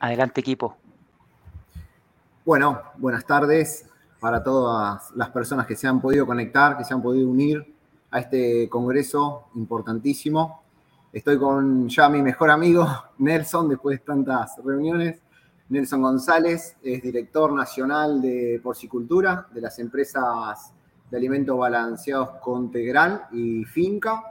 Adelante equipo. Bueno, buenas tardes para todas las personas que se han podido conectar, que se han podido unir a este congreso importantísimo. Estoy con ya mi mejor amigo, Nelson, después de tantas reuniones. Nelson González es director nacional de porcicultura de las empresas de alimentos balanceados Contegral y Finca.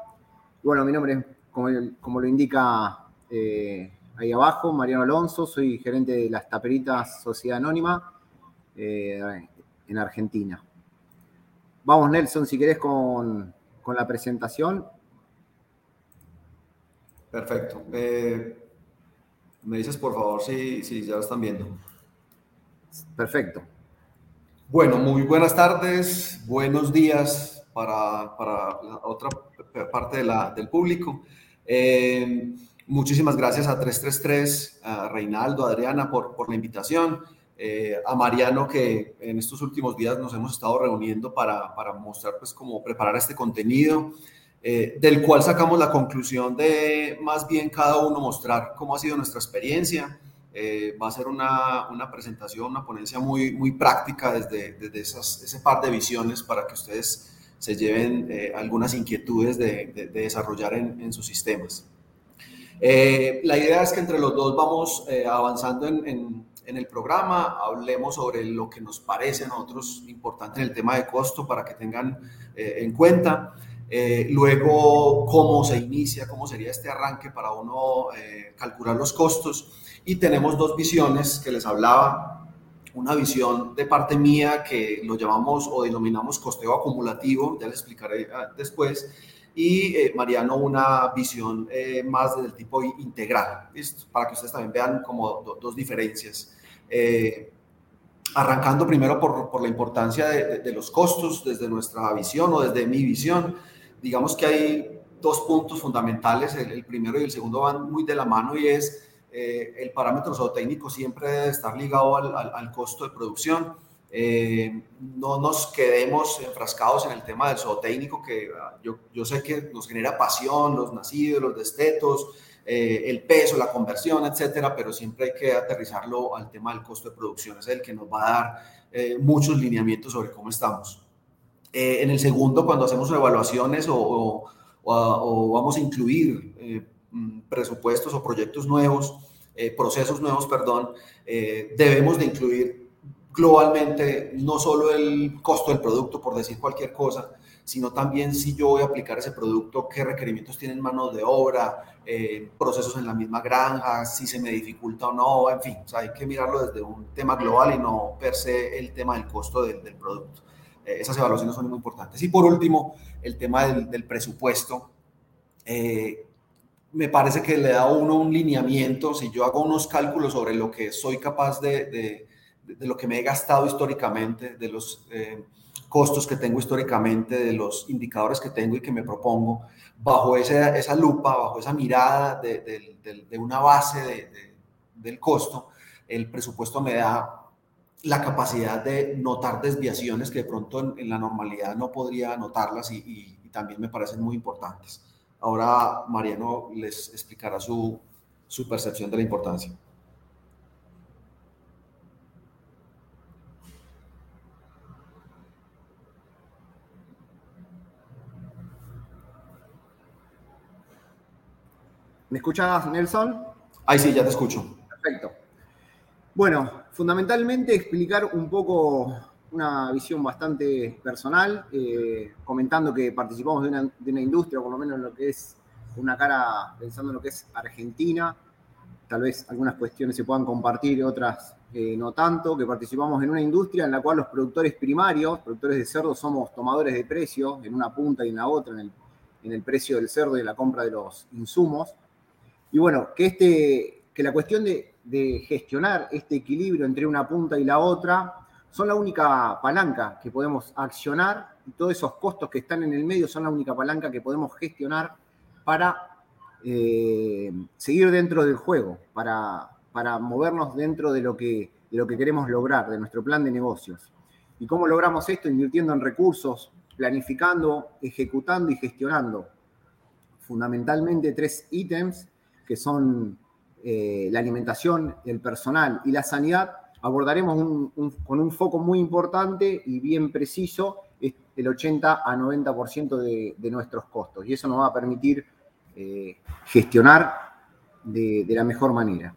Bueno, mi nombre es, como, lo indica eh, ahí abajo, Mariano Alonso, soy gerente de las Taperitas Sociedad Anónima eh, en Argentina. Vamos, Nelson, si querés con, la presentación. Perfecto. Eh, me dices, por favor, si, si ya lo están viendo. Perfecto. Bueno, muy buenas tardes, buenos días para, para la otra parte de la, del público. Eh, muchísimas gracias a 333, a Reinaldo, a Adriana por, por la invitación. Eh, a Mariano que en estos últimos días nos hemos estado reuniendo para, para mostrar pues cómo preparar este contenido, eh, del cual sacamos la conclusión de más bien cada uno mostrar cómo ha sido nuestra experiencia. Eh, va a ser una, una, presentación, una ponencia muy, muy práctica desde, desde ese par de visiones para que ustedes se lleven algunas inquietudes de, de, desarrollar en, en, sus sistemas. La idea es que entre los dos vamos avanzando en, en en el programa, hablemos sobre lo que nos parece a nosotros importante en el tema de costo para que tengan eh, en cuenta. Eh, luego, cómo se inicia, cómo sería este arranque para uno eh, calcular los costos. Y tenemos dos visiones que les hablaba. Una visión de parte mía que lo llamamos o denominamos costeo acumulativo, ya les explicaré ah, después y Mariano una visión más del tipo integral, para que ustedes también vean como dos diferencias. Eh, arrancando primero por, por la importancia de, de, los costos desde nuestra visión o desde mi visión. Digamos que hay dos puntos fundamentales, el, primero y el segundo van muy de la mano y es eh, el parámetro zootécnico siempre debe estar ligado al, al, costo de producción. Eh, no nos quedemos enfrascados en el tema del zootécnico, que ah, yo, yo sé que nos genera pasión, los nacidos, los destetos, eh, el peso, la conversión, etcétera, pero siempre hay que aterrizarlo al tema del costo de producción, es el que nos va a dar eh, muchos lineamientos sobre cómo estamos. En el segundo, cuando hacemos evaluaciones o, o, vamos a incluir mm, presupuestos o proyectos nuevos, procesos nuevos, perdón, debemos de incluir globalmente no solo el costo del producto, por decir cualquier cosa, sino también si yo voy a aplicar ese producto, qué requerimientos tienen manos de obra, eh, procesos en la misma granja, si se me dificulta o no, en fin, hay que mirarlo desde un tema global y no per se el tema del costo del, producto. Eh, esas evaluaciones son muy importantes. Y por último, el tema del, presupuesto. Eh, me parece que le da a uno un lineamiento, si yo hago unos cálculos sobre lo que soy capaz de, de lo que me he gastado históricamente, de los costos que tengo históricamente, de los indicadores que tengo y que me propongo, bajo esa, esa lupa, bajo esa mirada de, de, una base del costo, el presupuesto me da la capacidad de notar desviaciones que de pronto en, la normalidad no podría notarlas y, también me parecen muy importantes. Ahora Mariano les explicará su, su percepción de la importancia. ¿Me escuchas, Nelson? Ahí sí, ya te escucho. Perfecto. Bueno, fundamentalmente explicar un poco una visión bastante personal, eh, comentando que participamos de una, industria, por lo menos en lo que es una cara, pensando en lo que es Argentina, tal vez algunas cuestiones se puedan compartir, otras eh, no tanto, que participamos en una industria en la cual los productores primarios, productores de cerdo, somos tomadores de precio en una punta y en la otra, en el, en el precio del cerdo y en la compra de los insumos. Y bueno, que, este, que la cuestión de, gestionar este equilibrio entre una punta y la otra son la única palanca que podemos accionar y todos esos costos que están en el medio son la única palanca que podemos gestionar para eh, seguir dentro del juego, para, para movernos dentro de lo, que, de lo que queremos lograr, de nuestro plan de negocios. ¿Y cómo logramos esto? Invirtiendo en recursos, planificando, ejecutando y gestionando. Fundamentalmente tres ítems que son eh, la alimentación, el personal y la sanidad, abordaremos con un foco muy importante y bien preciso el 80 a 90% de, de nuestros costos. Y eso nos va a permitir eh, gestionar de, la mejor manera.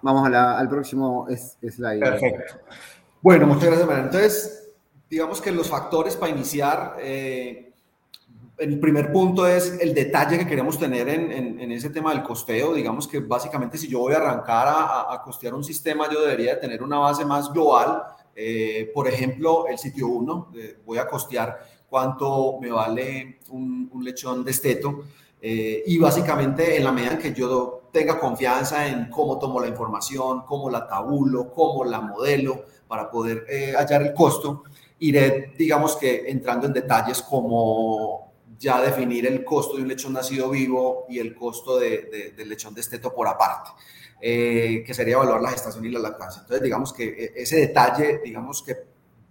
Vamos al próximo slide. Perfecto. Bueno, muchas gracias, María. Entonces, digamos que los factores para iniciar, eh, el primer punto es el detalle que queremos tener en, ese tema del costeo. Digamos que básicamente si yo voy a arrancar a, costear un sistema, yo debería tener una base más global. Eh, por ejemplo, el sitio 1, eh, voy a costear cuánto me vale un, lechón de esteto. Eh, y básicamente en la medida en que yo tenga confianza en cómo tomo la información, cómo la tabulo, cómo la modelo para poder hallar el costo, iré, digamos que entrando en detalles como ya definir el costo de un lechón nacido vivo y el costo de, del lechón de esteto por aparte, eh, que sería evaluar la gestación y la lactancia. Entonces, digamos que eh, ese detalle, digamos que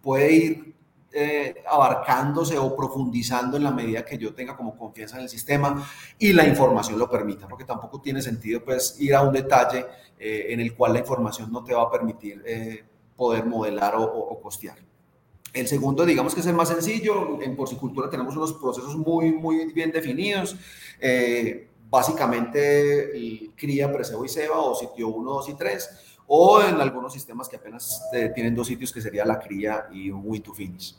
puede ir eh, abarcándose o profundizando en la medida que yo tenga como confianza en el sistema y la información lo permita, porque tampoco tiene sentido pues ir a un detalle en el cual la información no te va a permitir poder modelar o, o costear. El segundo, digamos que es el más sencillo. En porcicultura tenemos unos procesos muy, muy bien definidos. Eh, básicamente, cría, preseo y ceba, o sitio 1, 2 y 3, o en algunos sistemas que apenas eh, tienen dos sitios, que sería la cría y un win to finish.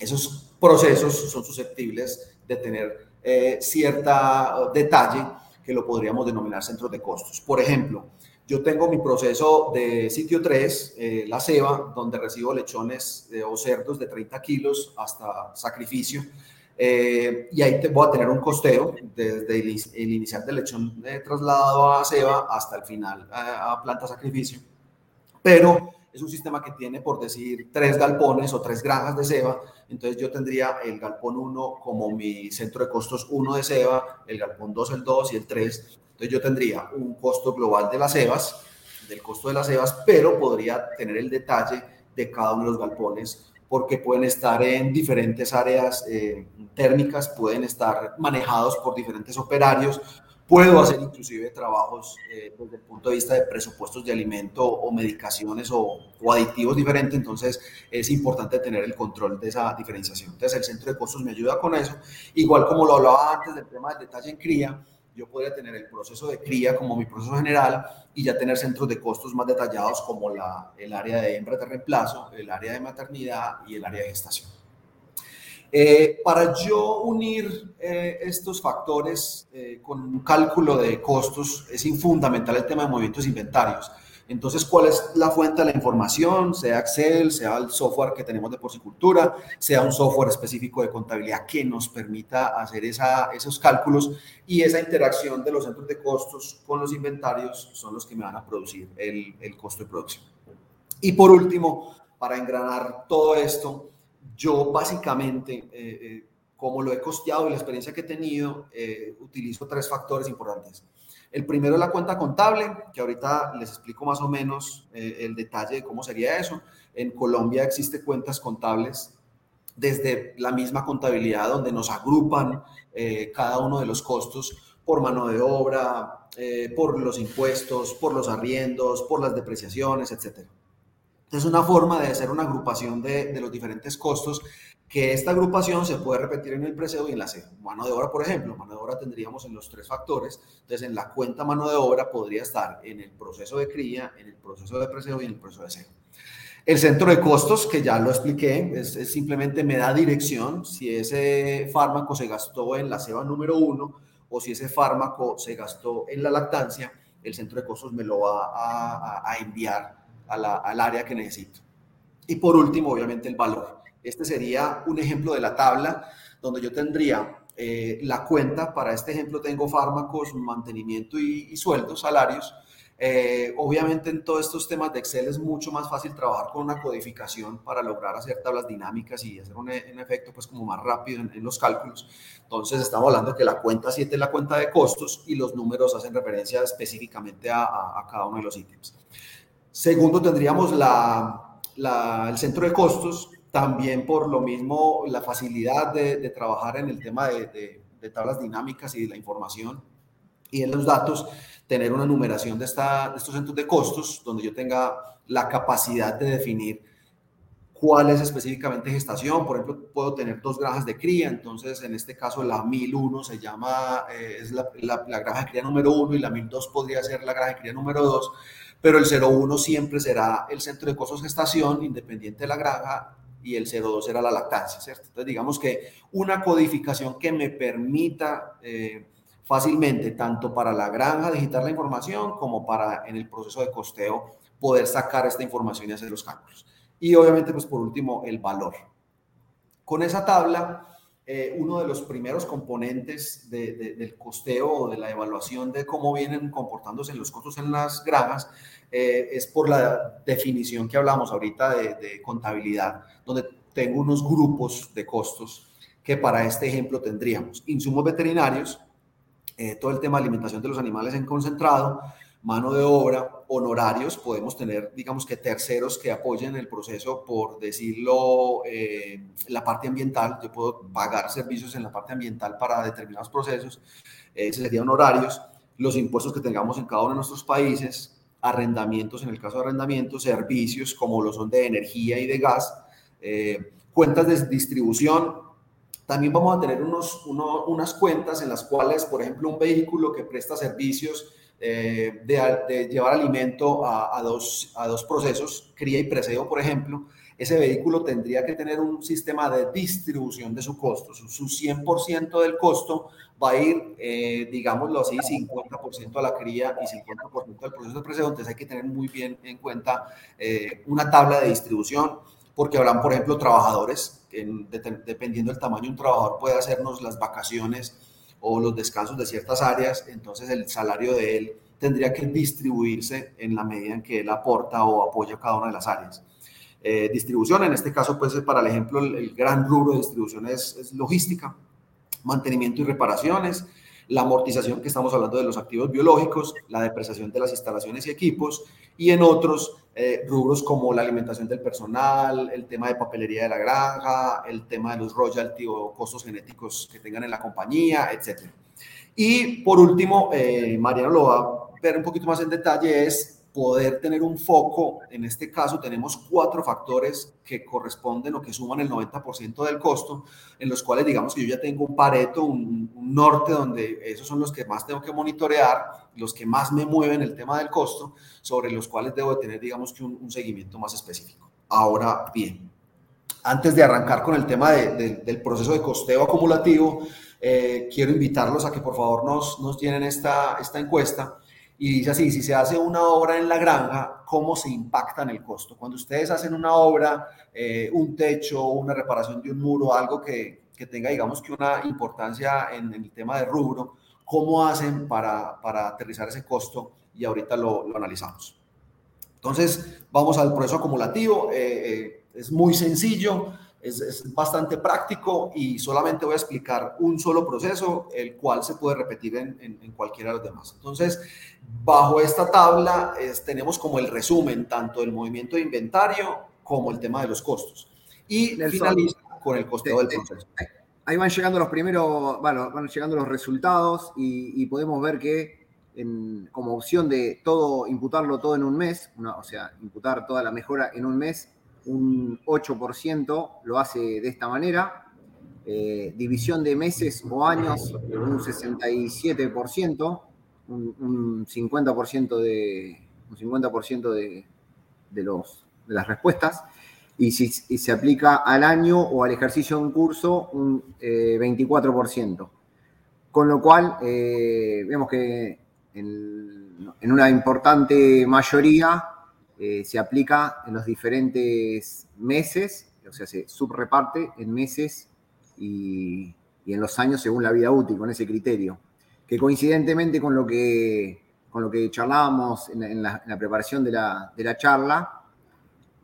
Esos procesos son susceptibles de tener eh, cierta detalle que lo podríamos denominar centros de costos. Por ejemplo, yo tengo mi proceso de sitio 3, eh, la ceba, donde recibo lechones o cerdos de 30 kilos hasta sacrificio. Eh, y ahí voy a tener un costeo desde el, inicial del lechón trasladado a ceba hasta el final a, planta sacrificio. Pero es un sistema que tiene, por decir, tres galpones o tres granjas de ceba. Entonces yo tendría el galpón 1 como mi centro de costos 1 de ceba, el galpón 2 el 2 y el 3 entonces yo tendría un costo global de las cebas, del costo de las cebas, pero podría tener el detalle de cada uno de los galpones porque pueden estar en diferentes áreas eh, térmicas, pueden estar manejados por diferentes operarios. Puedo hacer inclusive trabajos eh, desde el punto de vista de presupuestos de alimento o medicaciones o, o, aditivos diferentes, entonces es importante tener el control de esa diferenciación. Entonces el centro de costos me ayuda con eso, igual como lo hablaba antes del tema del detalle en cría, yo podría tener el proceso de cría como mi proceso general y ya tener centros de costos más detallados como la, el área de hembra de reemplazo, el área de maternidad y el área de gestación. Eh, para yo unir eh, estos factores eh, con un cálculo de costos es fundamental el tema de movimientos inventarios. Entonces, ¿cuál es la fuente de la información? Sea Excel, sea el software que tenemos de porcicultura, sea un software específico de contabilidad que nos permita hacer esa, esos cálculos y esa interacción de los centros de costos con los inventarios son los que me van a producir el, el costo de producción. Y por último, para engranar todo esto, yo básicamente, eh, eh, como lo he costeado y la experiencia que he tenido, eh, utilizo tres factores importantes. El primero es la cuenta contable, que ahorita les explico más o menos eh, el detalle de cómo sería eso. En Colombia existe cuentas contables desde la misma contabilidad donde nos agrupan eh, cada uno de los costos por mano de obra, eh, por los impuestos, por los arriendos, por las depreciaciones, etc. Es una forma de hacer una agrupación de, de los diferentes costos que esta agrupación se puede repetir en el preseo y en la C. Mano de obra, por ejemplo, mano de obra tendríamos en los tres factores, entonces en la cuenta mano de obra podría estar en el proceso de cría, en el proceso de preseo y en el proceso de SEO. El centro de costos, que ya lo expliqué, es, simplemente me da dirección si ese fármaco se gastó en la ceba número uno o si ese fármaco se gastó en la lactancia, el centro de costos me lo va a, enviar al área que necesito. Y por último, obviamente, el valor. Este sería un ejemplo de la tabla donde yo tendría eh, la cuenta, para este ejemplo tengo fármacos, mantenimiento y, sueldos, salarios. Eh, obviamente en todos estos temas de Excel es mucho más fácil trabajar con una codificación para lograr hacer tablas dinámicas y hacer un, efecto pues como más rápido en, los cálculos. Entonces estamos hablando que la cuenta 7 es la cuenta de costos y los números hacen referencia específicamente a, a, cada uno de los ítems. Segundo, tendríamos la, la, el centro de costos, también por lo mismo la facilidad de, trabajar en el tema de, de tablas dinámicas y de la información y en los datos, tener una numeración de, esta, de estos centros de costos donde yo tenga la capacidad de definir cuál es específicamente gestación. Por ejemplo, puedo tener dos granjas de cría, entonces en este caso la 1001 se llama, eh, es la, la, la, granja de cría número 1 y la 1002 podría ser la granja de cría número 2, pero el 01 siempre será el centro de costos gestación independiente de la granja y el 02 será la lactancia, ¿cierto? Entonces digamos que una codificación que me permita... Eh, fácilmente, tanto para la granja digitar la información como para en el proceso de costeo poder sacar esta información y hacer los cálculos. Y obviamente, pues por último, el valor. Con esa tabla, eh, uno de los primeros componentes del costeo o de la evaluación de cómo vienen comportándose los costos en las granjas eh, es por la definición que hablamos ahorita de, de contabilidad, donde tengo unos grupos de costos que para este ejemplo tendríamos. Insumos veterinarios, eh, todo el tema de alimentación de los animales en concentrado, mano de obra, honorarios, podemos tener, digamos que terceros que apoyen el proceso, por decirlo, eh, la parte ambiental, yo puedo pagar servicios en la parte ambiental para determinados procesos, eh, serían honorarios, los impuestos que tengamos en cada uno de nuestros países, arrendamientos, en el caso de arrendamientos, servicios como lo son de energía y de gas, eh, cuentas de distribución, también vamos a tener unos, unas cuentas en las cuales, por ejemplo, un vehículo que presta servicios eh, de, llevar alimento a, dos, a dos procesos, cría y preseo, por ejemplo, ese vehículo tendría que tener un sistema de distribución de su costo. Su, 100% del costo va a ir, eh, digámoslo así, 50% a la cría y 50% al proceso de preseo. Entonces hay que tener muy bien en cuenta eh, una tabla de distribución porque habrán, por ejemplo, trabajadores, dependiendo del tamaño, un trabajador puede hacernos las vacaciones o los descansos de ciertas áreas, entonces el salario de él tendría que distribuirse en la medida en que él aporta o apoya cada una de las áreas. Eh, distribución, en este caso, pues para el ejemplo, el, gran rubro de distribución es, es logística, mantenimiento y reparaciones, la amortización que estamos hablando de los activos biológicos, la depreciación de las instalaciones y equipos, y en otros eh, rubros como la alimentación del personal, el tema de papelería de la granja, el tema de los royalty o costos genéticos que tengan en la compañía, etc. Y por último, eh, Mariano lo va a ver un poquito más en detalle, es poder tener un foco, en este caso tenemos cuatro factores que corresponden o que suman el 90% del costo, en los cuales digamos que yo ya tengo un pareto, un, norte donde esos son los que más tengo que monitorear, los que más me mueven el tema del costo, sobre los cuales debo de tener digamos que un, seguimiento más específico. Ahora bien, antes de arrancar con el tema del proceso de costeo acumulativo, eh, quiero invitarlos a que por favor nos, nos tienen esta, esta encuesta y dice así, si se hace una obra en la granja, ¿cómo se impacta en el costo? Cuando ustedes hacen una obra, eh, un techo, una reparación de un muro, algo que, que tenga, digamos, que una importancia en, el tema de rubro, ¿cómo hacen para, para aterrizar ese costo? Y ahorita lo, lo, analizamos. Entonces, vamos al proceso acumulativo. Eh, eh, es muy sencillo es, bastante práctico y solamente voy a explicar un solo proceso, el cual se puede repetir en, en, cualquiera de los demás. Entonces, bajo esta tabla tenemos como el resumen tanto del movimiento de inventario como el tema de los costos. Y finaliza con el costeo del proceso. Ahí van llegando los primeros, bueno, van llegando los resultados y, podemos ver que en, como opción de todo, imputarlo todo en un mes, o sea, imputar toda la mejora en un mes, un 8% lo hace de esta manera. Eh, división de meses o años, un 67%, un, 50% de, un 50% de, de, los, de las respuestas. Y si se aplica al año o al ejercicio en curso, un 24%. Eh, Con lo cual, eh, vemos que en una importante mayoría eh, se aplica en los diferentes meses, o sea, se subreparte en meses y, en los años según la vida útil, con ese criterio. Que coincidentemente con lo que, con lo que charlábamos en la, preparación de la, charla.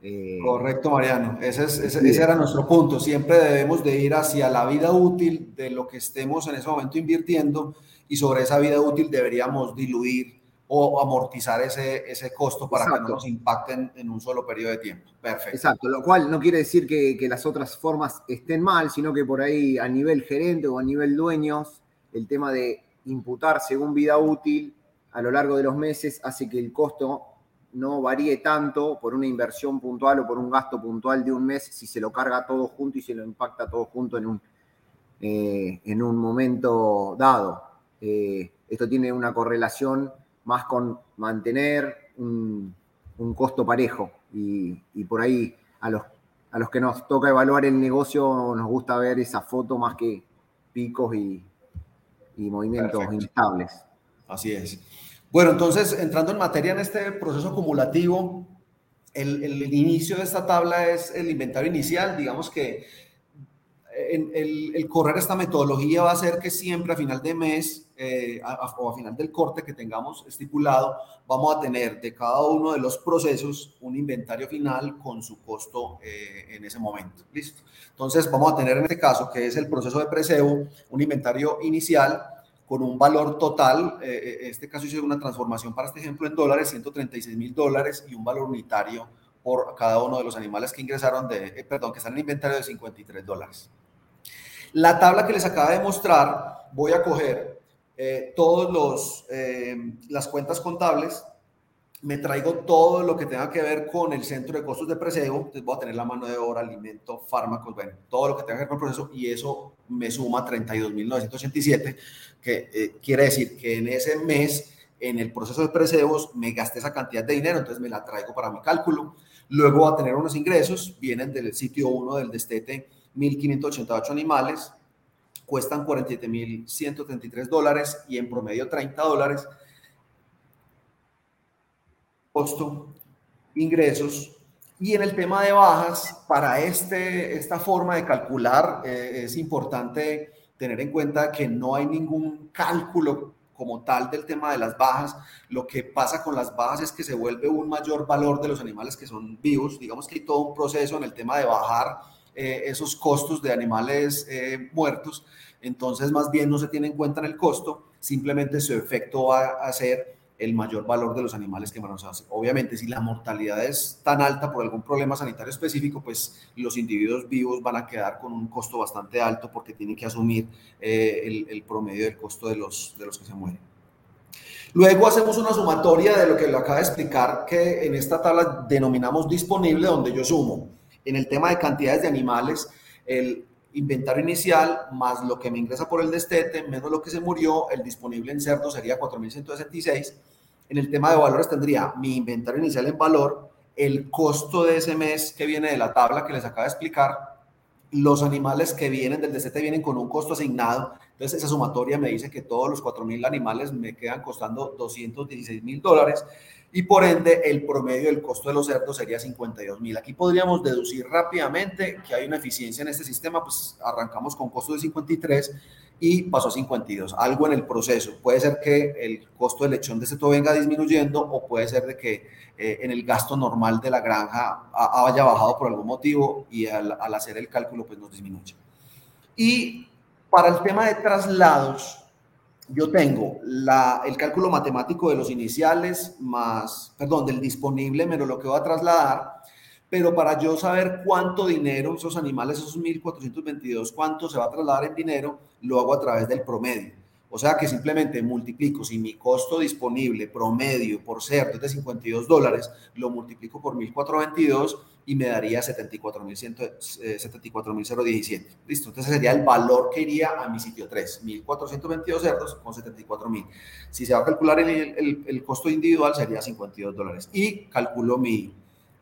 Eh, Correcto, Mariano. Ese, ese, era nuestro punto. Siempre debemos de ir hacia la vida útil de lo que estemos en ese momento invirtiendo y sobre esa vida útil deberíamos diluir o amortizar ese, ese costo para que no nos impacten en un solo periodo de tiempo. Perfecto. Exacto, lo cual no quiere decir que, que, las otras formas estén mal, sino que por ahí a nivel gerente o a nivel dueños el tema de imputar según vida útil a lo largo de los meses hace que el costo no varíe tanto por una inversión puntual o por un gasto puntual de un mes si se lo carga todo junto y se lo impacta todo junto en un, eh, en un momento dado. Eh, esto tiene una correlación más con mantener un, costo parejo y, por ahí a los, a los que nos toca evaluar el negocio nos gusta ver esa foto más que picos y, movimientos instables. Así es. Bueno, entonces, entrando en materia en este proceso acumulativo, el, inicio de esta tabla es el inventario inicial. Digamos que el, correr esta metodología va a ser que siempre a final de mes eh, o a final del corte que tengamos estipulado, vamos a tener de cada uno de los procesos un inventario final con su costo eh, en ese momento. Listo. Entonces, vamos a tener en este caso, que es el proceso de preseo, un inventario inicial con un valor total, eh, en este caso hice una transformación para este ejemplo en dólares, 136 mil dólares y un valor unitario por cada uno de los animales que ingresaron, de, eh, perdón, que están en inventario de 53 dólares. La tabla que les acaba de mostrar, voy a coger eh, todos los, las cuentas contables me traigo todo lo que tenga que ver con el centro de costos de preseo, entonces voy a tener la mano de obra, alimento, fármacos, bueno, todo lo que tenga que ver con el proceso y eso me suma 32.987, que eh, quiere decir que en ese mes, en el proceso de preseos, me gasté esa cantidad de dinero, entonces me la traigo para mi cálculo. Luego voy a tener unos ingresos, vienen del sitio 1 del destete, 1.588 animales, cuestan 47.133 dólares y en promedio 30 dólares costo, ingresos. Y en el tema de bajas, para este, esta forma de calcular, eh, es importante tener en cuenta que no hay ningún cálculo como tal del tema de las bajas. Lo que pasa con las bajas es que se vuelve un mayor valor de los animales que son vivos. Digamos que hay todo un proceso en el tema de bajar eh, esos costos de animales eh, muertos. Entonces, más bien no se tiene en cuenta en el costo, simplemente su efecto va a ser el mayor valor de los animales que hace. Obviamente, si la mortalidad es tan alta por algún problema sanitario específico, pues los individuos vivos van a quedar con un costo bastante alto porque tienen que asumir eh, el, promedio del costo de los, de los que se mueren. Luego hacemos una sumatoria de lo que le acaba de explicar, que en esta tabla denominamos disponible, donde yo sumo en el tema de cantidades de animales, el inventario inicial más lo que me ingresa por el destete, menos lo que se murió, el disponible en cerdo sería 4.166 en el tema de valores tendría mi inventario inicial en valor, el costo de ese mes que viene de la tabla que les acabo de explicar, los animales que vienen del DCT vienen con un costo asignado. Entonces esa sumatoria me dice que todos los 4.000 animales me quedan costando 216 mil dólares y por ende el promedio del costo de los cerdos sería 52 mil. Aquí podríamos deducir rápidamente que hay una eficiencia en este sistema, pues arrancamos con costo de 53 y pasó a 52. Algo en el proceso. Puede ser que el costo del lechón de todo venga disminuyendo o puede ser de que eh, en el gasto normal de la granja haya bajado por algún motivo y al, hacer el cálculo pues nos disminuye. Y para el tema de traslados, yo tengo la, el cálculo matemático de los iniciales más, perdón, del disponible menos lo que va a trasladar pero para yo saber cuánto dinero, esos animales, esos 1.422, cuánto se va a trasladar en dinero, lo hago a través del promedio. O sea que simplemente multiplico, si mi costo disponible promedio por cerdo es de 52 dólares, lo multiplico por 1.422 y me daría 74.017. Eh, Listo, entonces sería el valor que iría a mi sitio 3, 1.422 cerdos con 74.000. Si se va a calcular el, el costo individual sería 52 dólares y calculo mi,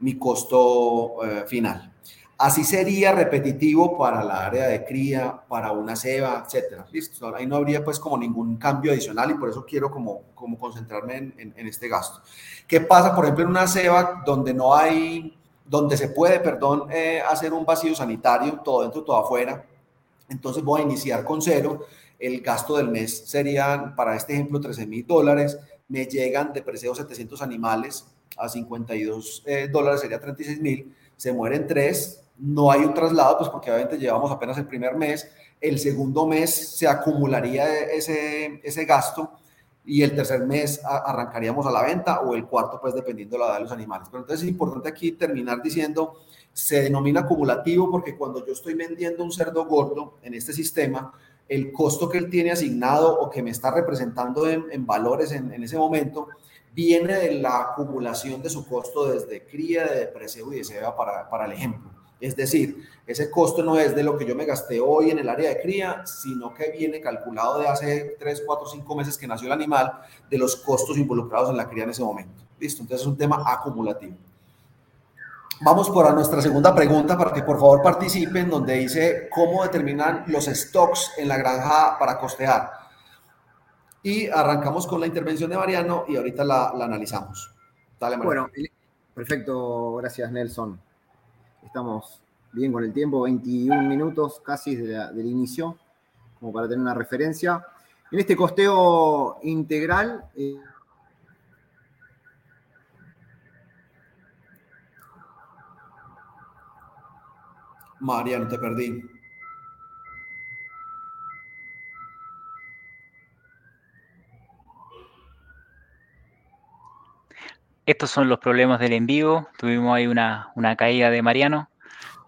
mi costo eh, final. Así sería repetitivo para la área de cría, para una ceba, etcétera. Listo. Ahí no habría pues como ningún cambio adicional y por eso quiero como, como concentrarme en, en, este gasto. ¿Qué pasa, por ejemplo, en una ceba donde no hay, donde se puede, perdón, eh, hacer un vacío sanitario, todo dentro, todo afuera? Entonces voy a iniciar con cero. El gasto del mes serían, para este ejemplo, 13 mil dólares. Me llegan de preseo 700 animales a 52 eh, dólares sería 36 mil, se mueren tres, no hay un traslado, pues porque obviamente llevamos apenas el primer mes, el segundo mes se acumularía ese, ese gasto y el tercer mes arrancaríamos a la venta o el cuarto, pues dependiendo de la edad de los animales. Pero entonces es importante aquí terminar diciendo, se denomina acumulativo porque cuando yo estoy vendiendo un cerdo gordo en este sistema, el costo que él tiene asignado o que me está representando en, valores en, ese momento viene de la acumulación de su costo desde cría, de preseo y de ceba para, para el ejemplo. Es decir, ese costo no es de lo que yo me gasté hoy en el área de cría, sino que viene calculado de hace 3, 4, 5 meses que nació el animal, de los costos involucrados en la cría en ese momento. Listo, entonces es un tema acumulativo. Vamos por a nuestra segunda pregunta para que por favor participen, donde dice cómo determinan los stocks en la granja para costear. Y arrancamos con la intervención de Mariano y ahorita la, analizamos. Dale, Mariano. Bueno, perfecto, gracias Nelson. Estamos bien con el tiempo, 21 minutos casi del inicio, como para tener una referencia. En este costeo integral... Eh, Mariano, te perdí. Estos son los problemas del en vivo. Tuvimos ahí una, caída de Mariano,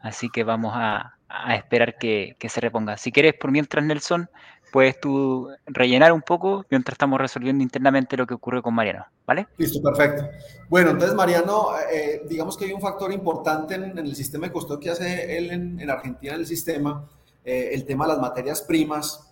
así que vamos a, esperar que, se reponga. Si quieres, por mientras, Nelson, puedes tú rellenar un poco mientras estamos resolviendo internamente lo que ocurre con Mariano, ¿vale? Listo, perfecto. Bueno, entonces, Mariano, eh, digamos que hay un factor importante en, el sistema de costo que hace él en, Argentina, en el sistema, eh, el tema de las materias primas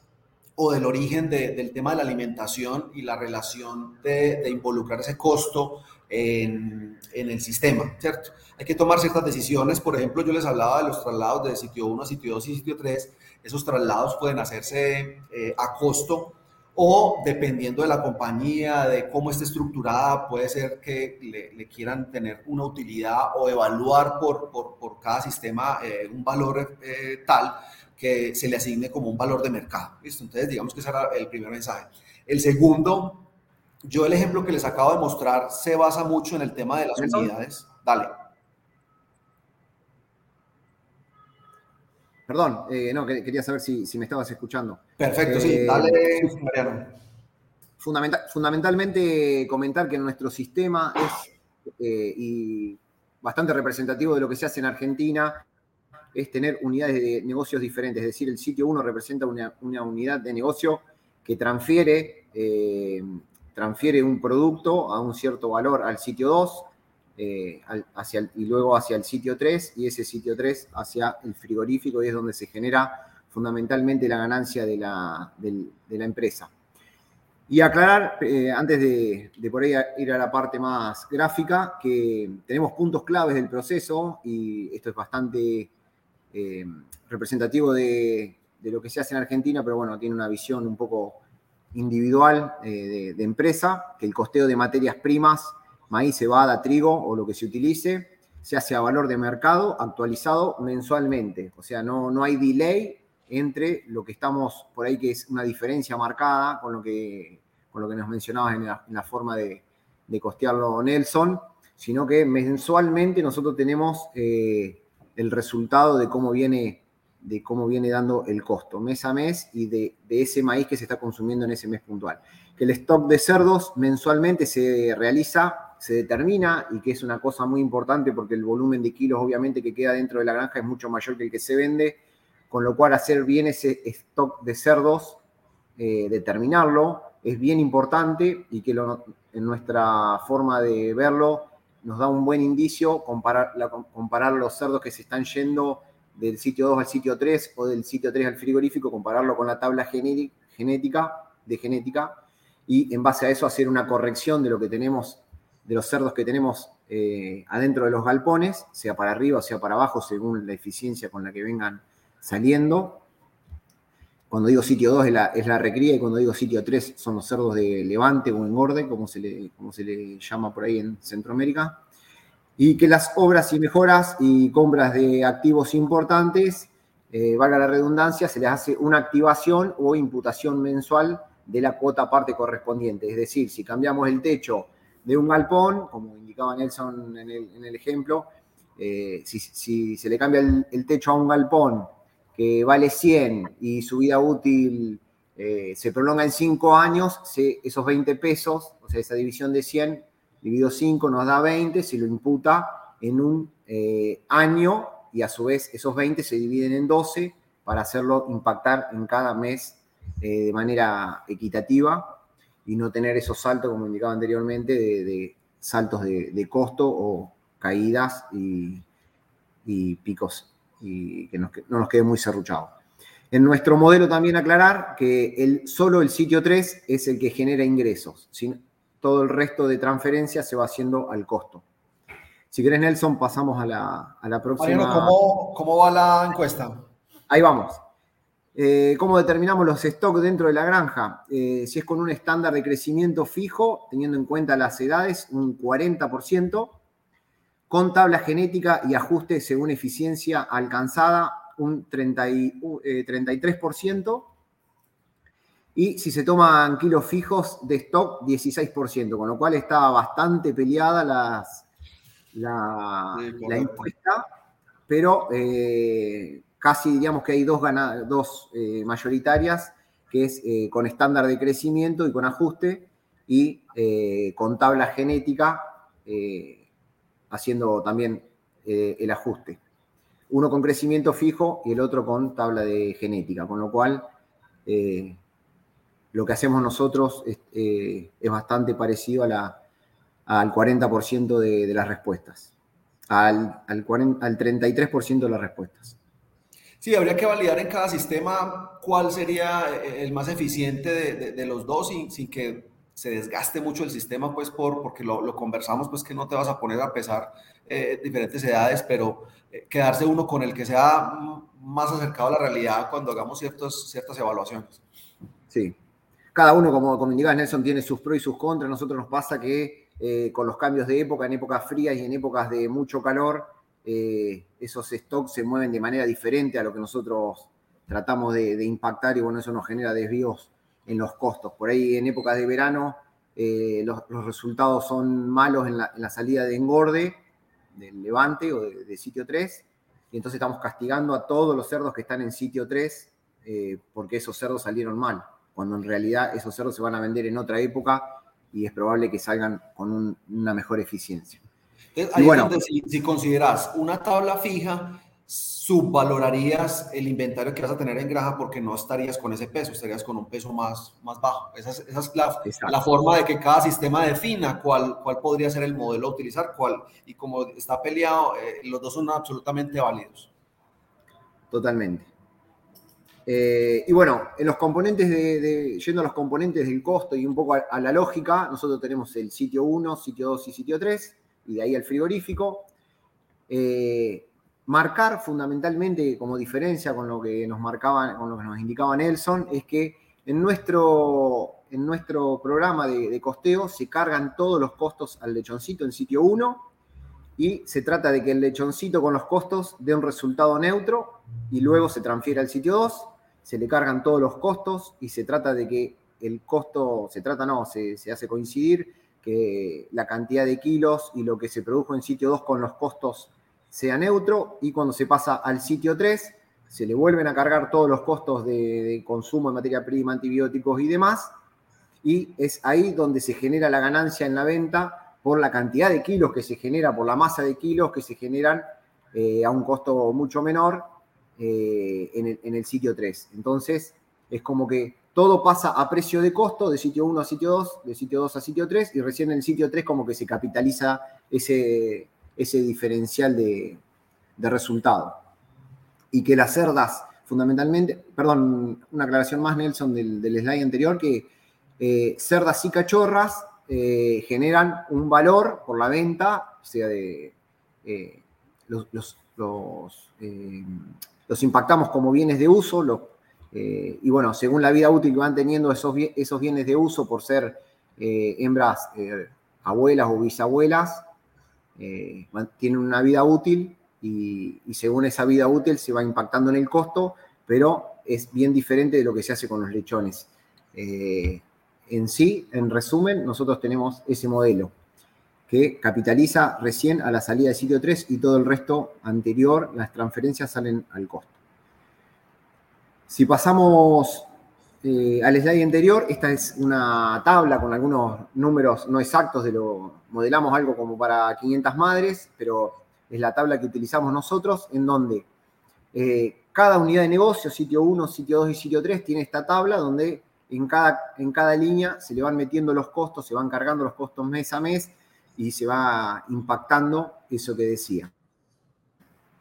o del origen del tema de la alimentación y la relación de, de involucrar ese costo en, el sistema, ¿cierto? Hay que tomar ciertas decisiones, por ejemplo, yo les hablaba de los traslados de sitio 1 a sitio 2 y sitio 3, esos traslados pueden hacerse eh, a costo o dependiendo de la compañía, de cómo esté estructurada, puede ser que le, quieran tener una utilidad o evaluar por, por, cada sistema eh, un valor eh, tal que se le asigne como un valor de mercado. ¿listo? Entonces, digamos que ese era el primer mensaje. El segundo yo el ejemplo que les acabo de mostrar se basa mucho en el tema de las unidades. Dale. Perdón, eh, no, quería saber si, me estabas escuchando. Perfecto, sí, eh, dale, Mariano. fundamentalmente comentar que nuestro sistema es eh, y bastante representativo de lo que se hace en Argentina, es tener unidades de negocios diferentes. Es decir, el sitio 1 representa una, unidad de negocio que transfiere transfiere un producto a un cierto valor al sitio 2 eh, y luego hacia el sitio 3 y ese sitio 3 hacia el frigorífico y es donde se genera fundamentalmente la ganancia de la, empresa. Y aclarar, eh, antes de, por ahí ir a la parte más gráfica, que tenemos puntos claves del proceso y esto es bastante eh, representativo de, de, lo que se hace en Argentina, pero bueno, tiene una visión un poco individual eh, de, empresa, que el costeo de materias primas, maíz, cebada, trigo o lo que se utilice, se hace a valor de mercado actualizado mensualmente. O sea, no, no hay delay entre lo que estamos por ahí, que es una diferencia marcada con lo que, con lo que nos mencionabas en la, forma de, costearlo Nelson, sino que mensualmente nosotros tenemos eh, el resultado de cómo viene de cómo viene dando el costo mes a mes y de, ese maíz que se está consumiendo en ese mes puntual. Que el stock de cerdos mensualmente se realiza, se determina y que es una cosa muy importante porque el volumen de kilos obviamente que queda dentro de la granja es mucho mayor que el que se vende, con lo cual hacer bien ese stock de cerdos, eh, determinarlo, es bien importante y que en nuestra forma de verlo nos da un buen indicio comparar, comparar los cerdos que se están yendo del sitio 2 al sitio 3 o del sitio 3 al frigorífico, compararlo con la tabla genética, de genética y en base a eso hacer una corrección de lo que tenemos, de los cerdos que tenemos eh, adentro de los galpones, sea para arriba sea para abajo, según la eficiencia con la que vengan saliendo. Cuando digo sitio 2 es la, es la recría y cuando digo sitio 3 son los cerdos de levante o engorde, como se como se le llama por ahí en Centroamérica y que las obras y mejoras y compras de activos importantes, eh, valga la redundancia, se les hace una activación o imputación mensual de la cuota parte correspondiente. Es decir, si cambiamos el techo de un galpón, como indicaba Nelson en el, ejemplo, eh, si, se le cambia el, techo a un galpón que vale 100 y su vida útil eh, se prolonga en 5 años, esos 20 pesos, o sea, esa división de 100 dividido 5 nos da 20, se lo imputa en un eh, año y a su vez esos 20 se dividen en 12 para hacerlo impactar en cada mes eh, de manera equitativa y no tener esos saltos, como indicaba anteriormente, de, saltos de, costo o caídas y, picos y que no nos quede muy serruchado. En nuestro modelo también aclarar que el, solo el sitio 3 es el que genera ingresos. Todo el resto de transferencias se va haciendo al costo. Si querés, Nelson, pasamos a la, próxima. ¿cómo, va la encuesta? Ahí vamos. Eh, ¿Cómo determinamos los stocks dentro de la granja? Eh, si es con un estándar de crecimiento fijo, teniendo en cuenta las edades, un 40%, con tabla genética y ajuste según eficiencia alcanzada, un 33%. Y si se toman kilos fijos de stock, 16%, con lo cual está bastante peleada las, la, encuesta, pero eh, casi digamos que hay dos, dos eh, mayoritarias, que es eh, con estándar de crecimiento y con ajuste, y con tabla genética, haciendo también el ajuste. Uno con crecimiento fijo y el otro con tabla de genética, con lo cual lo que hacemos nosotros es, es bastante parecido a la, al 40% de, las respuestas, al, al, 33% de las respuestas. Sí, habría que validar en cada sistema cuál sería eh, el más eficiente de, los dos sin, sin, que se desgaste mucho el sistema, pues por, porque lo, conversamos, pues que no te vas a poner a pesar eh, diferentes edades, pero eh, quedarse uno con el que sea más acercado a la realidad cuando hagamos ciertos, ciertas evaluaciones. Sí, cada uno, como, como Nelson, tiene sus pros y sus contras. nosotros nos pasa que eh, con los cambios de época, en épocas frías y en épocas de mucho calor, eh, esos stocks se mueven de manera diferente a lo que nosotros tratamos de, impactar y bueno, eso nos genera desvíos en los costos. Por ahí en épocas de verano eh, los, resultados son malos en la, salida de engorde del levante o de, sitio 3 y entonces estamos castigando a todos los cerdos que están en sitio 3 porque esos cerdos salieron mal, cuando en realidad esos cerdos se van a vender en otra época y es probable que salgan con una mejor eficiencia. Ahí bueno, si, si, consideras una tabla fija, subvalorarías el inventario que vas a tener en granja porque no estarías con ese peso, estarías con un peso más, más bajo. Esa es, esa es la, la, forma de que cada sistema defina cuál, cuál podría ser el modelo a utilizar, cuál, y como está peleado, eh, los dos son absolutamente válidos. Totalmente. Eh, y bueno, en los componentes de, yendo a los componentes del costo y un poco a, la lógica, nosotros tenemos el sitio 1, sitio 2 y sitio 3, y de ahí el frigorífico. Eh, marcar fundamentalmente como diferencia con lo que nos marcaban, con lo que nos indicaba Nelson, es que en nuestro, en nuestro programa de, de costeo se cargan todos los costos al lechoncito en sitio 1 y se trata de que el lechoncito con los costos dé un resultado neutro y luego se transfiere al sitio 2 se le cargan todos los costos y se trata de que el costo, se trata no, se, hace coincidir que la cantidad de kilos y lo que se produjo en sitio 2 con los costos sea neutro y cuando se pasa al sitio 3 se le vuelven a cargar todos los costos de, consumo de materia prima, antibióticos y demás y es ahí donde se genera la ganancia en la venta por la cantidad de kilos que se genera, por la masa de kilos que se generan eh, a un costo mucho menor eh, en, el, sitio 3. Entonces, es como que todo pasa a precio de costo, de sitio 1 a sitio 2, de sitio 2 a sitio 3, y recién en el sitio 3 como que se capitaliza ese, ese diferencial de, resultado. Y que las cerdas, fundamentalmente, perdón, una aclaración más, Nelson, del, slide anterior, que eh, cerdas y cachorras eh, generan un valor por la venta, o sea, de los, los los impactamos como bienes de uso, eh, y bueno, según la vida útil que van teniendo esos, esos bienes de uso por ser eh, hembras eh, abuelas o bisabuelas, tienen una vida útil y, según esa vida útil se va impactando en el costo, pero es bien diferente de lo que se hace con los lechones. en sí, en resumen, nosotros tenemos ese modelo que capitaliza recién a la salida de sitio 3 y todo el resto anterior, las transferencias salen al costo. Si pasamos eh, al slide anterior, esta es una tabla con algunos números no exactos de lo, modelamos algo como para 500 madres, pero es la tabla que utilizamos nosotros, en donde eh, cada unidad de negocio, sitio 1, sitio 2 y sitio 3, tiene esta tabla donde en cada, en cada línea se le van metiendo los costos, se van cargando los costos mes a mes y se va impactando eso que decía.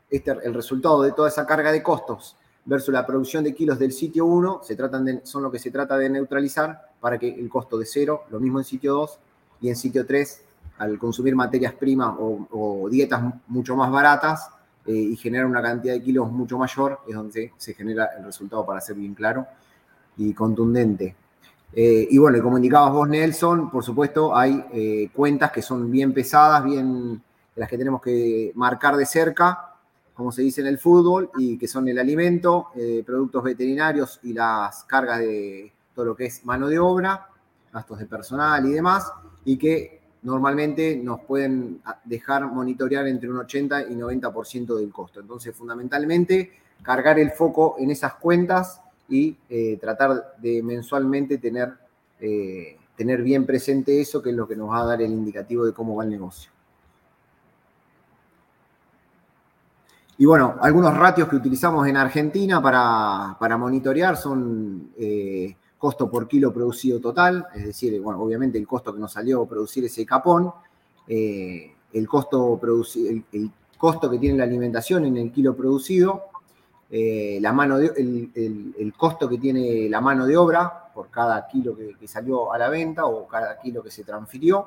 Este, el resultado de toda esa carga de costos versus la producción de kilos del sitio 1 se tratan de, son lo que se trata de neutralizar para que el costo de cero, lo mismo en sitio 2 y en sitio 3, al consumir materias primas o, dietas mucho más baratas eh, y generar una cantidad de kilos mucho mayor, es donde se genera el resultado, para ser bien claro y contundente. Eh, y bueno, como indicabas vos, Nelson, por supuesto, hay eh, cuentas que son bien pesadas, bien las que tenemos que marcar de cerca, como se dice en el fútbol, y que son el alimento, eh, productos veterinarios y las cargas de todo lo que es mano de obra, gastos de personal y demás, y que normalmente nos pueden dejar monitorear entre un 80 y 90% del costo. Entonces, fundamentalmente, cargar el foco en esas cuentas y eh, tratar de mensualmente tener, eh, tener bien presente eso, que es lo que nos va a dar el indicativo de cómo va el negocio. Y bueno, algunos ratios que utilizamos en Argentina para, para monitorear son eh, costo por kilo producido total, es decir, bueno, obviamente el costo que nos salió producir ese capón, el, costo el, costo que tiene la alimentación en el kilo producido, eh, la mano el, costo que tiene la mano de obra por cada kilo que, salió a la venta o cada kilo que se transfirió,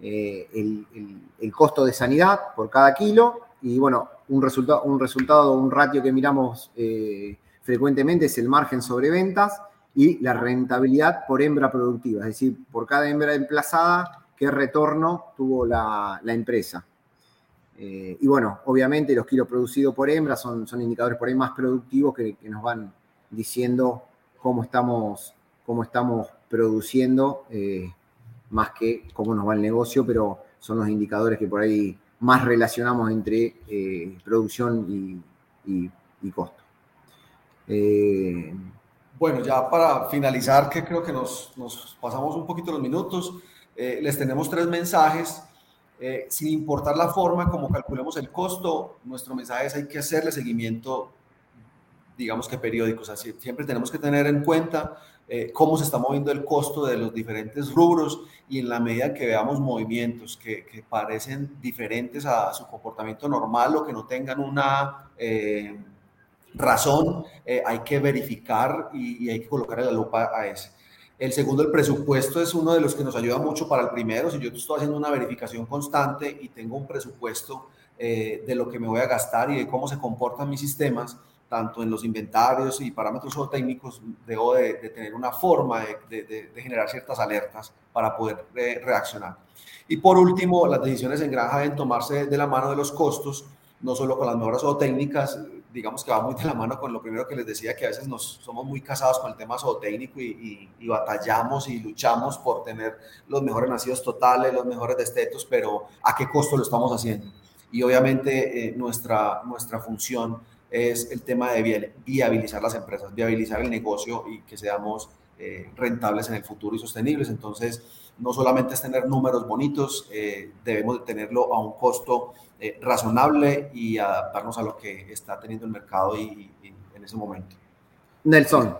eh, el, costo de sanidad por cada kilo y bueno, un resultado, un resultado, un ratio que miramos eh, frecuentemente es el margen sobre ventas y la rentabilidad por hembra productiva, es decir, por cada hembra emplazada, qué retorno tuvo la empresa. Eh, y bueno, obviamente los kilos producidos por hembra son, son indicadores por ahí más productivos que, nos van diciendo cómo estamos, cómo estamos produciendo, eh, más que cómo nos va el negocio, pero son los indicadores que por ahí más relacionamos entre eh, producción y, costo. bueno, ya para finalizar, que creo que nos, nos pasamos un poquito los minutos, les tenemos tres mensajes eh, sin importar la forma como calculemos el costo, nuestro mensaje es hay que hacerle seguimiento, digamos que periódico. O sea, siempre tenemos que tener en cuenta eh, cómo se está moviendo el costo de los diferentes rubros y en la medida que veamos movimientos que, parecen diferentes a su comportamiento normal o que no tengan una eh, razón, hay que verificar y, y hay que colocarle la lupa a ese. El segundo, el presupuesto es uno de los que nos ayuda mucho para el primero. Si yo estoy haciendo una verificación constante y tengo un presupuesto eh, de lo que me voy a gastar y de cómo se comportan mis sistemas, tanto en los inventarios y parámetros técnicos, debo de, tener una forma de, generar ciertas alertas para poder eh, reaccionar. Y por último, las decisiones en granja deben tomarse de la mano de los costos, no solo con las mejoras técnicas digamos que va muy de la mano con lo primero que les decía, que a veces nos somos muy casados con el tema zootécnico y, y, batallamos y luchamos por tener los mejores nacidos totales, los mejores destetos, pero ¿a qué costo lo estamos haciendo? Y obviamente eh, nuestra, nuestra función es el tema de viabilizar las empresas, viabilizar el negocio y que seamos eh, rentables en el futuro y sostenibles. Entonces, no solamente es tener números bonitos, eh, debemos de tenerlo a un costo eh, razonable y adaptarnos a lo que está teniendo el mercado y, en ese momento. Nelson,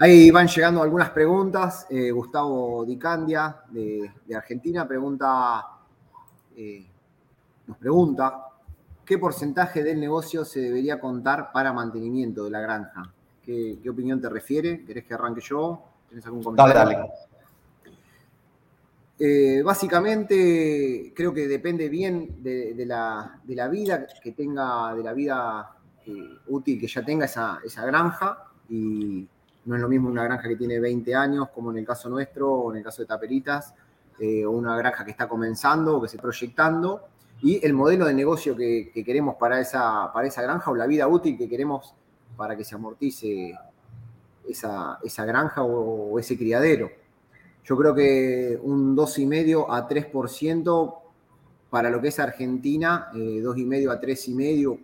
ahí van llegando algunas preguntas. Eh, Gustavo Dicandia de, de Argentina pregunta, eh, nos pregunta, ¿qué porcentaje del negocio se debería contar para mantenimiento de la granja? ¿Qué, opinión te refiere? ¿Querés que arranque yo? ¿Tienes algún comentario? Dale, dale. Eh, básicamente creo que depende bien de, la, vida que tenga, de la vida eh, útil que ya tenga esa, granja y no es lo mismo una granja que tiene 20 años como en el caso nuestro o en el caso de Taperitas eh, o una granja que está comenzando o que se está proyectando y el modelo de negocio que, queremos para esa, para esa granja o la vida útil que queremos para que se amortice esa, granja o ese criadero. Yo creo que un 2,5 a 3% para lo que es Argentina, 2,5 eh, a 3,5,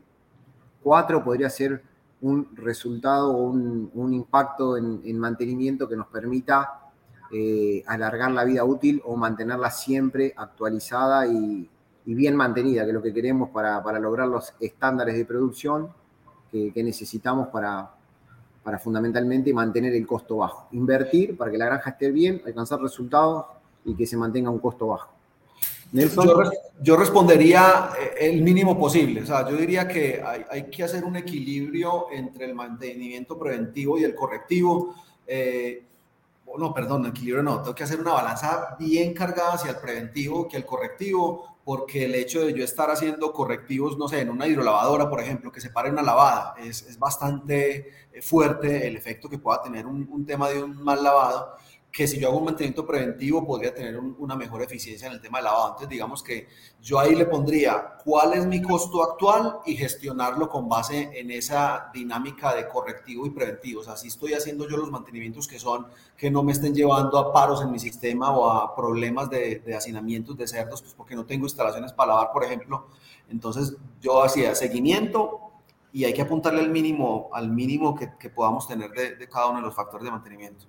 4 podría ser un resultado o un, impacto en, mantenimiento que nos permita eh, alargar la vida útil o mantenerla siempre actualizada y, bien mantenida, que es lo que queremos para, lograr los estándares de producción que, necesitamos para, para fundamentalmente mantener el costo bajo. Invertir para que la granja esté bien, alcanzar resultados y que se mantenga un costo bajo. Yo, respondería eh, el mínimo posible. O sea, yo diría que hay, que hacer un equilibrio entre el mantenimiento preventivo y el correctivo. Eh, no, perdón, equilibrio no. Tengo que hacer una balanza bien cargada hacia el preventivo que el correctivo, porque el hecho de yo estar haciendo correctivos, no sé, en una hidrolavadora, por ejemplo, que se pare una lavada, es, es bastante eh, fuerte el efecto que pueda tener un, un tema de un mal lavado que si yo hago un mantenimiento preventivo podría tener una mejor eficiencia en el tema de lavado. Entonces, digamos que yo ahí le pondría cuál es mi costo actual y gestionarlo con base en esa dinámica de correctivo y preventivo. O sea, si estoy haciendo yo los mantenimientos que son, que no me estén llevando a paros en mi sistema o a problemas de, de de cerdos, pues porque no tengo instalaciones para lavar, por ejemplo. Entonces, yo hacía seguimiento y hay que apuntarle al mínimo, al mínimo que, podamos tener de cada uno de los factores de mantenimiento.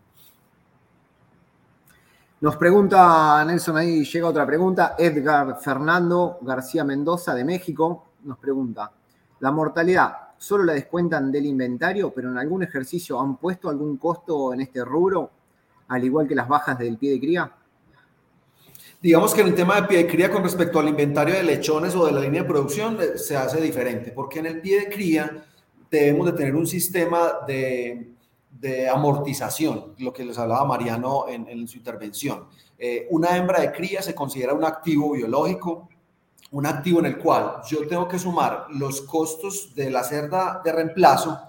Nos pregunta Nelson, ahí llega otra pregunta. Edgar Fernando García Mendoza de México nos pregunta, ¿la mortalidad solo la descuentan del inventario, pero en algún ejercicio han puesto algún costo en este rubro, al igual que las bajas del pie de cría? Digamos que en el tema de pie de cría con respecto al inventario de lechones o de la línea de producción eh, se hace diferente, porque en el pie de cría debemos de tener un sistema de de amortización, lo que les hablaba Mariano en, su intervención. Eh, una hembra de cría se considera un activo biológico, un activo en el cual yo tengo que sumar los costos de la cerda de reemplazo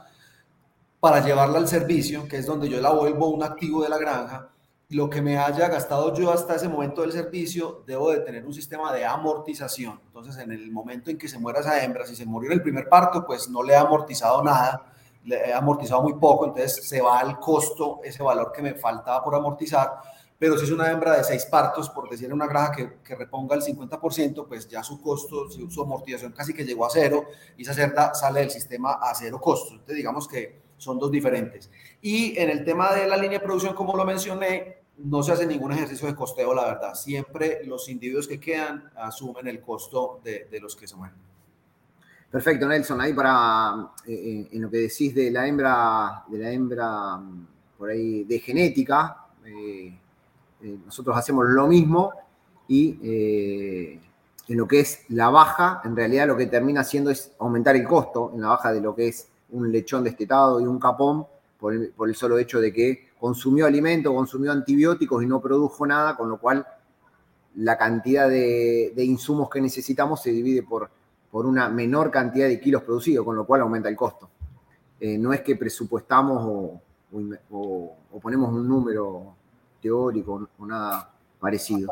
para llevarla al servicio, que es donde yo la vuelvo un activo de la granja. Lo que me haya gastado yo hasta ese momento del servicio, debo de tener un sistema de amortización. Entonces, en el momento en que se muera esa hembra, si se murió en el primer parto, pues no le he amortizado nada le he amortizado muy poco, entonces se va al costo, ese valor que me faltaba por amortizar, pero si es una hembra de seis partos, por decir una granja que, que reponga el 50%, pues ya su costo, su amortización casi que llegó a cero y esa cerda sale del sistema a cero costos. Entonces digamos que son dos diferentes. Y en el tema de la línea de producción, como lo mencioné, no se hace ningún ejercicio de costeo, la verdad. Siempre los individuos que quedan asumen el costo de, de los que se mueren. Perfecto, Nelson. Ahí para eh, eh, en lo que decís de la hembra, de la hembra mm, por ahí de genética, eh, nosotros hacemos lo mismo y en lo que es la baja, en realidad lo que termina haciendo es aumentar el costo en la baja de lo que es un lechón destetado y un capón por el, solo hecho de que consumió alimento, consumió antibióticos y no produjo nada, con lo cual la cantidad de insumos que necesitamos se divide por por una menor cantidad de kilos producidos, con lo cual aumenta el costo. Eh, no es que presupuestamos o, ponemos un número teórico o nada parecido.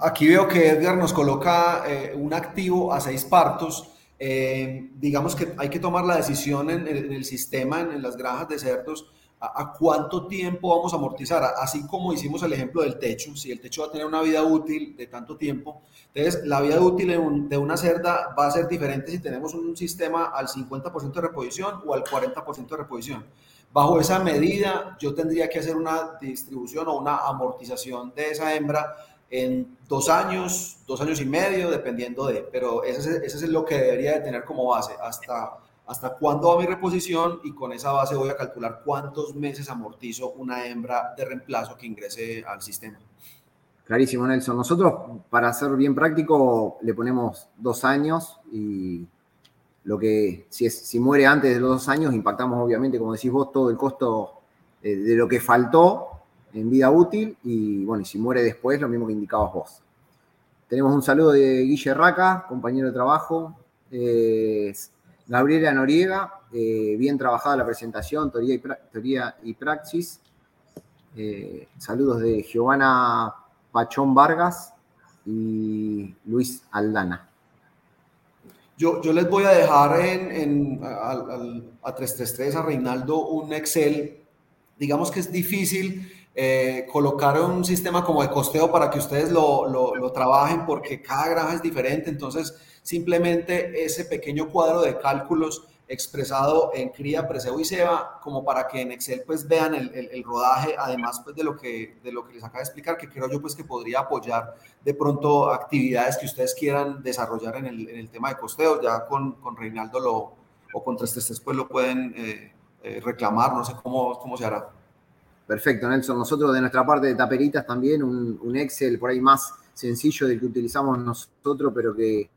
Aquí veo que Edgar nos coloca eh, un activo a seis partos. Eh, digamos que hay que tomar la decisión en, el sistema, en, las granjas de cerdos, a, cuánto tiempo vamos a amortizar, así como hicimos el ejemplo del techo, si el techo va a tener una vida útil de tanto tiempo, entonces la vida útil de una cerda va a ser diferente si tenemos un sistema al 50% de reposición o al 40% de reposición. Bajo esa medida, yo tendría que hacer una distribución o una amortización de esa hembra en dos años, dos años y medio, dependiendo de, pero ese es, es lo que debería de tener como base, hasta hasta cuándo va mi reposición y con esa base voy a calcular cuántos meses amortizo una hembra de reemplazo que ingrese al sistema. Clarísimo, Nelson. Nosotros, para ser bien práctico, le ponemos dos años y lo que, si, es, si muere antes de los dos años, impactamos obviamente, como decís vos, todo el costo de, de lo que faltó en vida útil y bueno, y si muere después, lo mismo que indicabas vos. Tenemos un saludo de Guille Raca, compañero de trabajo. Eh, Gabriela Noriega, eh, bien trabajada la presentación, teoría y, teoría y praxis. Eh, saludos de Giovanna Pachón Vargas y Luis Aldana. Yo, yo les voy a dejar en, a 333 a Reinaldo un Excel. Digamos que es difícil eh, colocar un sistema como de costeo para que ustedes lo, lo, trabajen porque cada granja es diferente. Entonces, simplemente ese pequeño cuadro de cálculos expresado en cría, preseo y ceba, como para que en Excel pues vean el, el, rodaje, además pues de lo, que, de lo que les acabo de explicar, que creo yo pues que podría apoyar de pronto actividades que ustedes quieran desarrollar en el, en el tema de costeo, ya con, con Reinaldo lo, o con 333 pues lo pueden reclamar, no sé cómo, cómo se hará. Perfecto, Nelson. Nosotros de nuestra parte de Taperitas también, un, Excel por ahí más sencillo del que utilizamos nosotros, pero que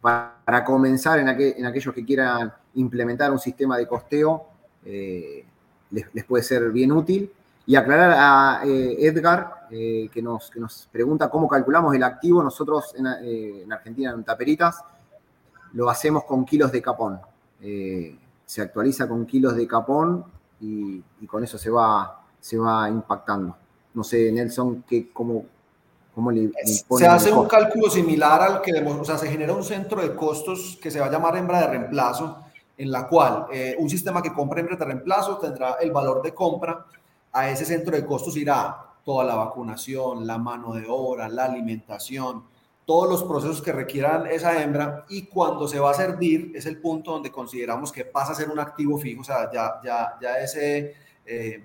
para, comenzar en, aquellos que quieran implementar un sistema de costeo, les, les, puede ser bien útil. Y aclarar a eh, Edgar, eh, que, nos, pregunta cómo calculamos el activo. Nosotros en, eh, Argentina, en Taperitas, lo hacemos con kilos de capón. se actualiza con kilos de capón y, con eso se va, se va impactando. No sé, Nelson, ¿qué, cómo, cómo le, Se hace un cálculo similar al que, o sea, se genera un centro de costos que se va a llamar hembra de reemplazo, en la cual un sistema que compra hembra de reemplazo tendrá el valor de compra. A ese centro de costos irá toda la vacunación, la mano de obra, la alimentación, todos los procesos que requieran esa hembra. Y cuando se va a servir es el punto donde consideramos que pasa a ser un activo fijo, o sea, ya, ya, ya ese, eh,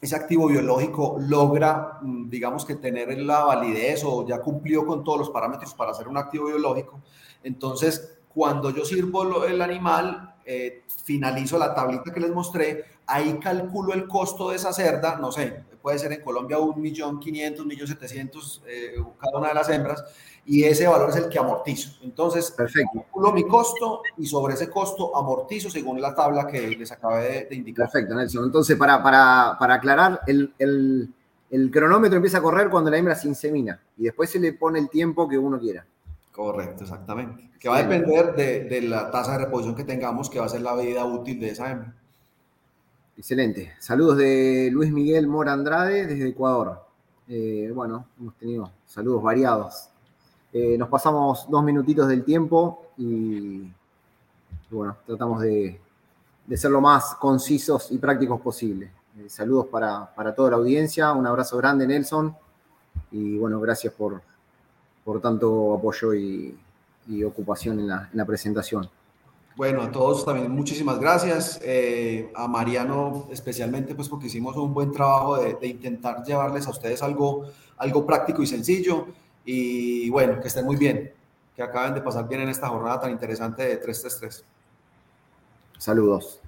ese activo biológico logra, mm, digamos que tener la validez o ya cumplió con todos los parámetros para ser un activo biológico. Entonces, cuando yo sirvo el animal, eh, finalizo la tablita que les mostré, ahí calculo el costo de esa cerda, no sé, puede ser en Colombia un millón quinientos, millón setecientos, eh, cada una de las hembras, y ese valor es el que amortizo. Entonces, Perfecto. calculo mi costo y sobre ese costo amortizo según la tabla que les acabé de, indicar. Perfecto, Nelson. Entonces, para, para, para aclarar, el, el, el cronómetro empieza a correr cuando la hembra se insemina y después se le pone el tiempo que uno quiera. Correcto, exactamente. Que va a depender de, de, la tasa de reposición que tengamos, que va a ser la vida útil de esa hembra. Excelente. Saludos de Luis Miguel Mora Andrade desde Ecuador. Eh, bueno, hemos tenido saludos variados. Eh, nos pasamos dos minutitos del tiempo y, bueno, tratamos de, ser lo más concisos y prácticos posible. Eh, saludos para, toda la audiencia, un abrazo grande Nelson y bueno, gracias por, por tanto apoyo y, ocupación en la presentación. Bueno, a todos también muchísimas gracias. Eh, a Mariano especialmente, pues porque hicimos un buen trabajo de, intentar llevarles a ustedes algo, algo práctico y sencillo. Y bueno, que estén muy bien, que acaben de pasar bien en esta jornada tan interesante de 333. Saludos.